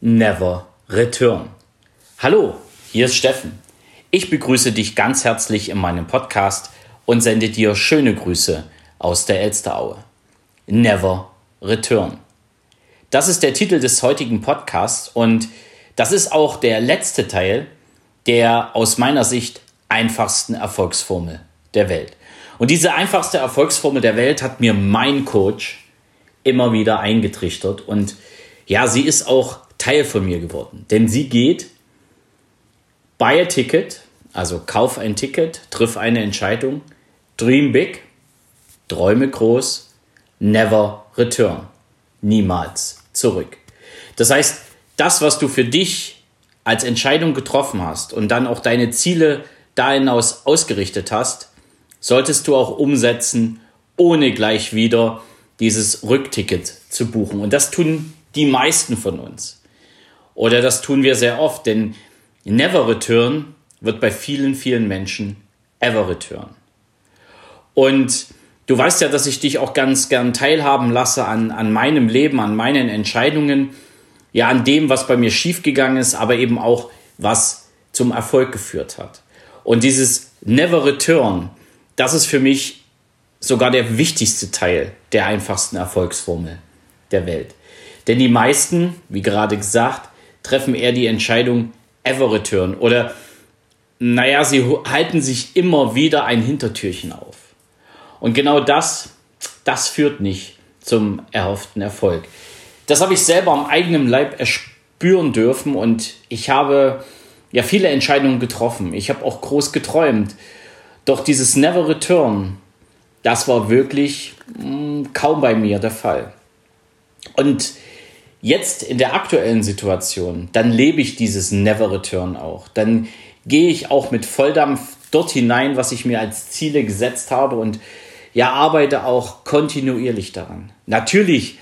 Never Return. Hallo, hier ist Steffen. Ich begrüße dich ganz herzlich in meinem Podcast und sende dir schöne Grüße aus der Elsteraue. Never Return. Das ist der Titel des heutigen Podcasts und das ist auch der letzte Teil der aus meiner Sicht einfachsten Erfolgsformel der Welt. Und diese einfachste Erfolgsformel der Welt hat mir mein Coach immer wieder eingetrichtert und ja, sie ist auch Teil von mir geworden. Denn sie geht, buy a ticket, also kauf ein Ticket, triff eine Entscheidung, dream big, träume groß, never return, niemals zurück. Das heißt, das, was du für dich als Entscheidung getroffen hast und dann auch deine Ziele da hinaus ausgerichtet hast, solltest du auch umsetzen, ohne gleich wieder dieses Rückticket zu buchen. Und das tun die meisten von uns. Oder das tun wir sehr oft, denn Never Return wird bei vielen, vielen Menschen Ever Return. Und du weißt ja, dass ich dich auch ganz gern teilhaben lasse an, an meinem Leben, an meinen Entscheidungen, ja, an dem, was bei mir schiefgegangen ist, aber eben auch, was zum Erfolg geführt hat. Und dieses Never Return, das ist für mich sogar der wichtigste Teil der einfachsten Erfolgsformel der Welt. Denn die meisten, wie gerade gesagt, treffen eher die Entscheidung ever return oder naja, sie halten sich immer wieder ein Hintertürchen auf. Und genau das, das führt nicht zum erhofften Erfolg. Das habe ich selber am eigenen Leib erspüren dürfen und ich habe ja viele Entscheidungen getroffen. Ich habe auch groß geträumt. Doch dieses Never Return, das war wirklich mh, hm, kaum bei mir der Fall. Und jetzt in der aktuellen Situation, dann lebe ich dieses Never Return auch. Dann gehe ich auch mit Volldampf dort hinein, was ich mir als Ziele gesetzt habe und ja, arbeite auch kontinuierlich daran. Natürlich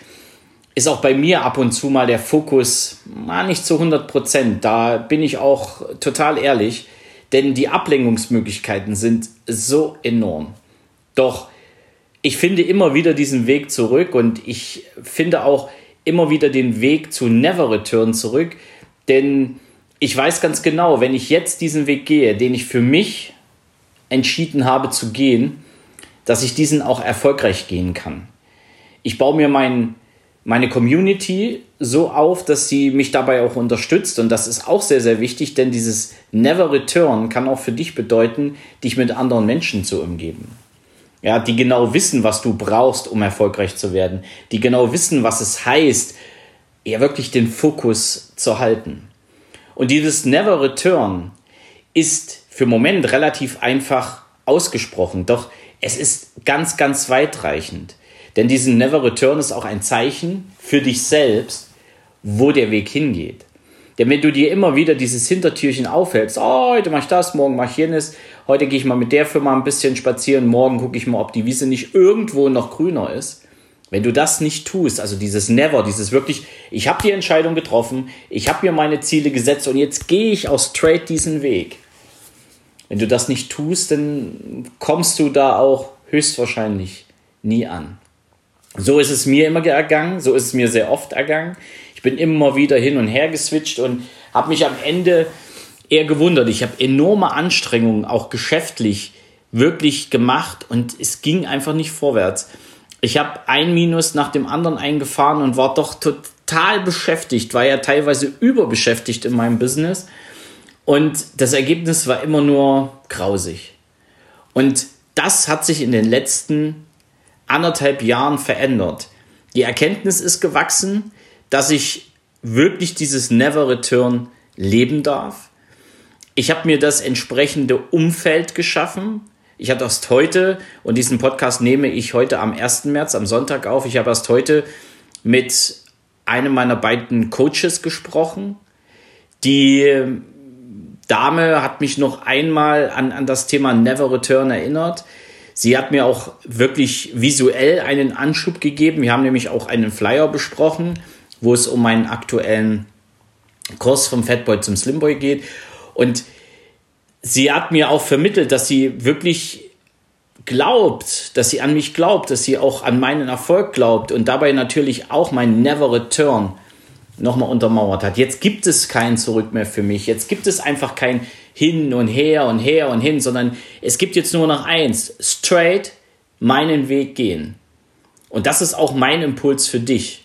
ist auch bei mir ab und zu mal der Fokus na, nicht zu 100 Prozent. Da bin ich auch total ehrlich, denn die Ablenkungsmöglichkeiten sind so enorm. Doch ich finde immer wieder diesen Weg zurück und ich finde auch, immer wieder den Weg zu Never Return zurück, denn ich weiß ganz genau, wenn ich jetzt diesen Weg gehe, den ich für mich entschieden habe zu gehen, dass ich diesen auch erfolgreich gehen kann. Ich baue mir mein, meine Community so auf, dass sie mich dabei auch unterstützt und das ist auch sehr, sehr wichtig, denn dieses Never Return kann auch für dich bedeuten, dich mit anderen Menschen zu umgeben ja, die genau wissen, was du brauchst, um erfolgreich zu werden, die genau wissen, was es heißt, ja wirklich den Fokus zu halten. Und dieses Never Return ist für Moment relativ einfach ausgesprochen, doch es ist ganz, ganz weitreichend. Denn diesen Never Return ist auch ein Zeichen für dich selbst, wo der Weg hingeht. Denn wenn du dir immer wieder dieses Hintertürchen aufhältst, oh, heute mach ich das, morgen mach ich jenes, heute gehe ich mal mit der Firma ein bisschen spazieren, morgen gucke ich mal, ob die Wiese nicht irgendwo noch grüner ist. Wenn du das nicht tust, also dieses Never, dieses wirklich, ich habe die Entscheidung getroffen, ich habe mir meine Ziele gesetzt und jetzt gehe ich auch straight diesen Weg. Wenn du das nicht tust, dann kommst du da auch höchstwahrscheinlich nie an. So ist es mir immer ergangen, so ist es mir sehr oft ergangen bin immer wieder hin und her geswitcht und habe mich am Ende eher gewundert. Ich habe enorme Anstrengungen, auch geschäftlich, wirklich gemacht und es ging einfach nicht vorwärts. Ich habe ein Minus nach dem anderen eingefahren und war doch total beschäftigt, war ja teilweise überbeschäftigt in meinem Business. Und das Ergebnis war immer nur grausig. Und das hat sich in den letzten anderthalb Jahren verändert. Die Erkenntnis ist gewachsen, dass ich wirklich dieses Never Return leben darf. Ich habe mir das entsprechende Umfeld geschaffen. Ich habe erst heute, und diesen Podcast nehme ich heute am 1. März, am Sonntag auf, ich habe erst heute mit einem meiner beiden Coaches gesprochen. Die Dame hat mich noch einmal an, an das Thema Never Return erinnert. Sie hat mir auch wirklich visuell einen Anschub gegeben. Wir haben nämlich auch einen Flyer besprochen wo es um meinen aktuellen Kurs vom Fatboy zum Slimboy geht. Und sie hat mir auch vermittelt, dass sie wirklich glaubt, dass sie an mich glaubt, dass sie auch an meinen Erfolg glaubt und dabei natürlich auch mein Never Return nochmal untermauert hat. Jetzt gibt es kein Zurück mehr für mich. Jetzt gibt es einfach kein Hin und Her und Her und Hin, sondern es gibt jetzt nur noch eins. Straight meinen Weg gehen. Und das ist auch mein Impuls für dich.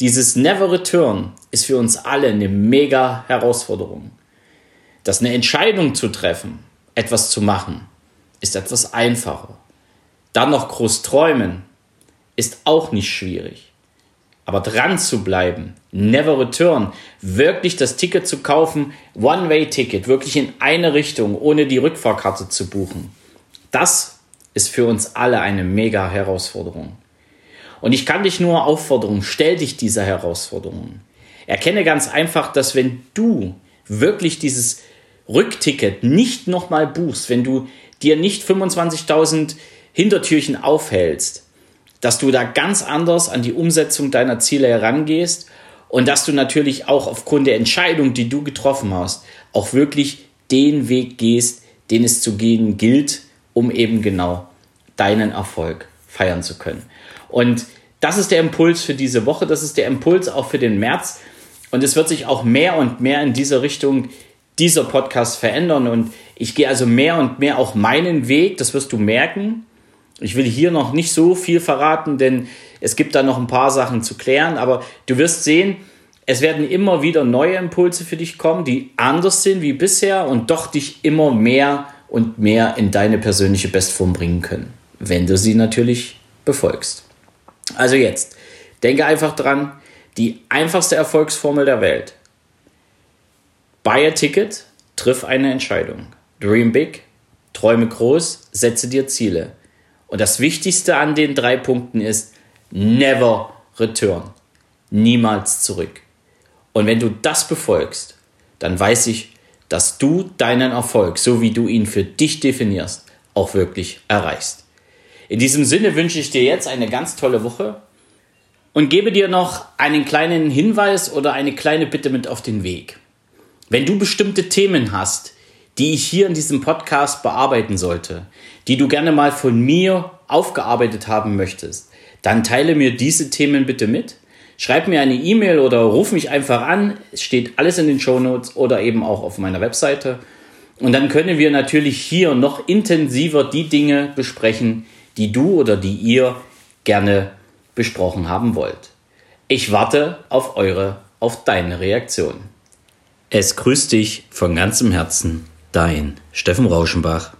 Dieses Never Return ist für uns alle eine mega Herausforderung. Dass eine Entscheidung zu treffen, etwas zu machen, ist etwas einfacher. Dann noch groß träumen, ist auch nicht schwierig. Aber dran zu bleiben, never return, wirklich das Ticket zu kaufen, One-Way-Ticket, wirklich in eine Richtung, ohne die Rückfahrkarte zu buchen, das ist für uns alle eine mega Herausforderung. Und ich kann dich nur auffordern, stell dich dieser Herausforderung. Erkenne ganz einfach, dass wenn du wirklich dieses Rückticket nicht nochmal buchst, wenn du dir nicht 25.000 Hintertürchen aufhältst, dass du da ganz anders an die Umsetzung deiner Ziele herangehst und dass du natürlich auch aufgrund der Entscheidung, die du getroffen hast, auch wirklich den Weg gehst, den es zu gehen gilt, um eben genau deinen Erfolg feiern zu können. Und das ist der Impuls für diese Woche, das ist der Impuls auch für den März. Und es wird sich auch mehr und mehr in dieser Richtung dieser Podcast verändern. Und ich gehe also mehr und mehr auch meinen Weg, das wirst du merken. Ich will hier noch nicht so viel verraten, denn es gibt da noch ein paar Sachen zu klären. Aber du wirst sehen, es werden immer wieder neue Impulse für dich kommen, die anders sind wie bisher und doch dich immer mehr und mehr in deine persönliche Bestform bringen können, wenn du sie natürlich befolgst. Also jetzt, denke einfach dran, die einfachste Erfolgsformel der Welt. Buy a Ticket, triff eine Entscheidung. Dream big, träume groß, setze dir Ziele. Und das Wichtigste an den drei Punkten ist, never return. Niemals zurück. Und wenn du das befolgst, dann weiß ich, dass du deinen Erfolg, so wie du ihn für dich definierst, auch wirklich erreichst. In diesem Sinne wünsche ich dir jetzt eine ganz tolle Woche und gebe dir noch einen kleinen Hinweis oder eine kleine Bitte mit auf den Weg. Wenn du bestimmte Themen hast, die ich hier in diesem Podcast bearbeiten sollte, die du gerne mal von mir aufgearbeitet haben möchtest, dann teile mir diese Themen bitte mit. Schreib mir eine E-Mail oder ruf mich einfach an. Es steht alles in den Show Notes oder eben auch auf meiner Webseite. Und dann können wir natürlich hier noch intensiver die Dinge besprechen, die du oder die ihr gerne besprochen haben wollt. Ich warte auf eure, auf deine Reaktion. Es grüßt dich von ganzem Herzen, dein Steffen Rauschenbach.